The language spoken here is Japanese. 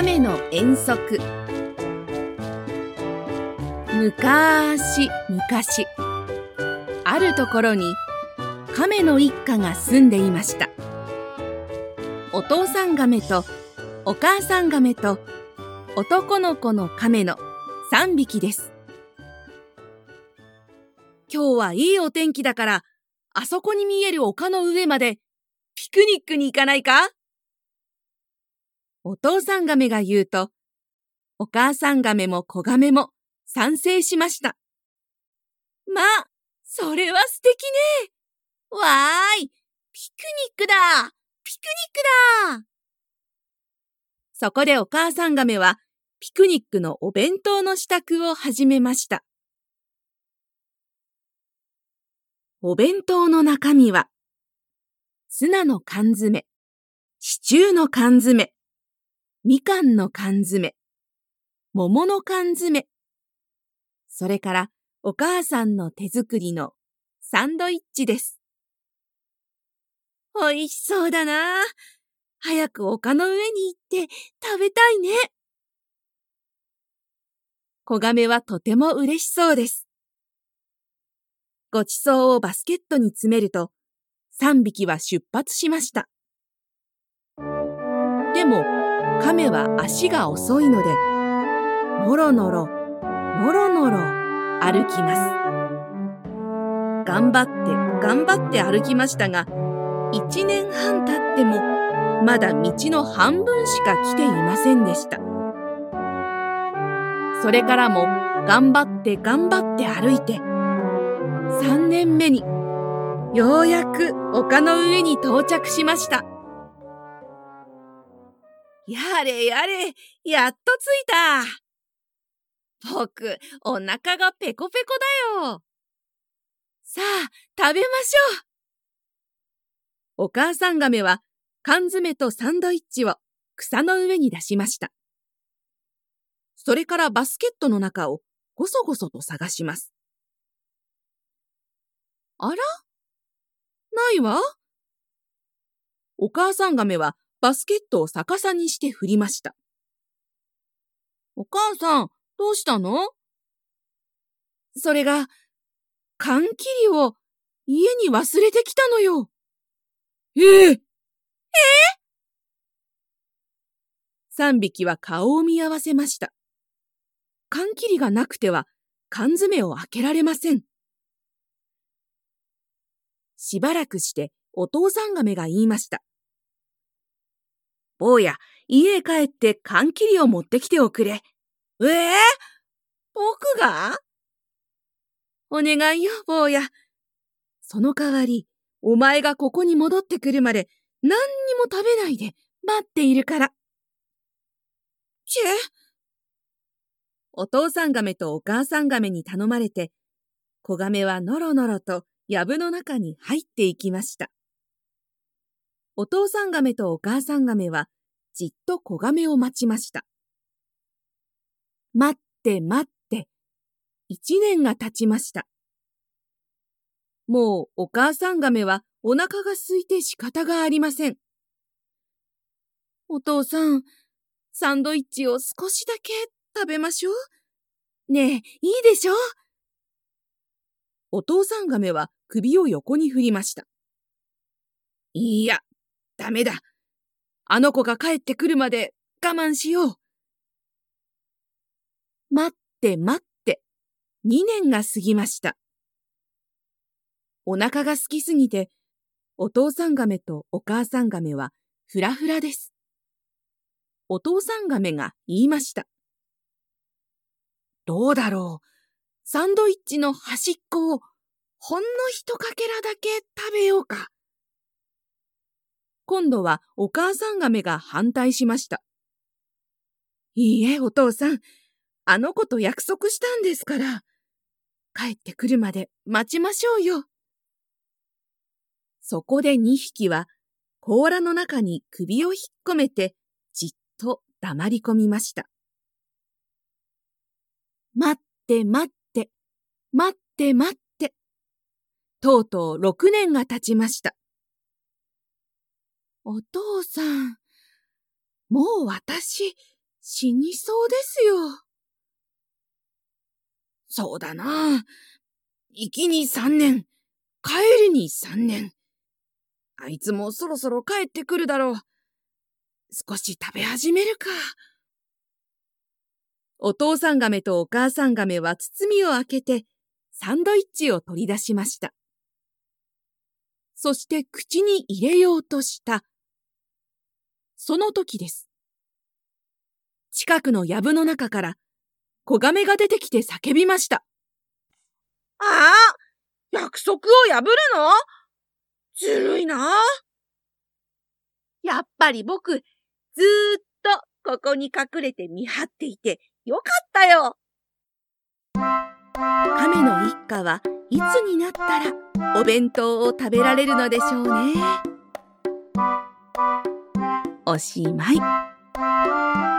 亀の遠足。むかしむかしあるところに亀の一家が住んでいました。お父さん亀とお母さん亀と男の子の亀の3匹です。今日はいいお天気だからあそこに見える丘の上までピクニックに行かないか？お父さん亀が言うと、お母さん亀も子亀も賛成しました。まあ、それは素敵ね。わーい、ピクニックだピクニックだそこでお母さん亀は、ピクニックのお弁当の支度を始めました。お弁当の中身は、ツナの缶詰、シチューの缶詰、みかんの缶詰、桃の缶詰、それからお母さんの手作りのサンドイッチです。おいしそうだな。早く丘の上に行って食べたいね。小亀はとても嬉しそうです。ごちそうをバスケットに詰めると、三匹は出発しました。亀は足が遅いので、のろのろ、のろのろ歩きます。頑張って、頑張って歩きましたが、一年半経っても、まだ道の半分しか来ていませんでした。それからも、頑張って頑張って歩いて、3年目に、ようやく丘の上に到着しました。やれやれ、やっと着いた。僕、お腹がペコペコだよ。さあ、食べましょう。お母さん亀は缶詰とサンドイッチを草の上に出しました。それからバスケットの中をごそごそと探します。あら？ないわ。お母さん亀はバスケットを逆さにして振りました。お母さん、どうしたの？それが、缶切りを家に忘れてきたのよ。えええ三匹は顔を見合わせました。缶切りがなくては缶詰を開けられません。しばらくしてお父さん亀が言いました。坊や、家へ帰って缶切りを持ってきておくれ。ええー、僕が？お願いよ、坊や。その代わり、お前がここに戻ってくるまで何にも食べないで待っているから。ちぇお父さん亀とお母さん亀に頼まれて、子亀はのろのろと藪の中に入っていきました。お父さん亀とお母さん亀はじっと子亀を待ちました。待って待って、一年が経ちました。もうお母さん亀はお腹が空いて仕方がありません。お父さん、サンドイッチを少しだけ食べましょう。ねえ、いいでしょお父さん亀は首を横に振りました。いいや、ダメだ。あの子が帰ってくるまで我慢しよう。待って待って、2年が過ぎました。お腹が空きすぎて、お父さん亀とお母さん亀はふらふらです。お父さん亀が言いました。どうだろう。サンドイッチの端っこをほんの一かけらだけ食べようか。今度はお母さん亀が反対しました。いいえ、お父さん。あの子と約束したんですから。帰ってくるまで待ちましょうよ。そこで2匹は甲羅の中に首を引っ込めてじっと黙り込みました。待って待って、待って待って。とうとう6年が経ちました。お父さん、もう私、死にそうですよ。そうだな。行きに三年、帰りに三年。あいつもそろそろ帰ってくるだろう。少し食べ始めるか。お父さん亀とお母さん亀は包みを開けて、サンドイッチを取り出しました。そして口に入れようとした。その時です。近くの藪の中から子亀が出てきて叫びました。ああ約束を破るの？ずるいな。やっぱり僕、ずーっとここに隠れて見張っていてよかったよ。亀の一家はいつになったらお弁当を食べられるのでしょうね。おしまい。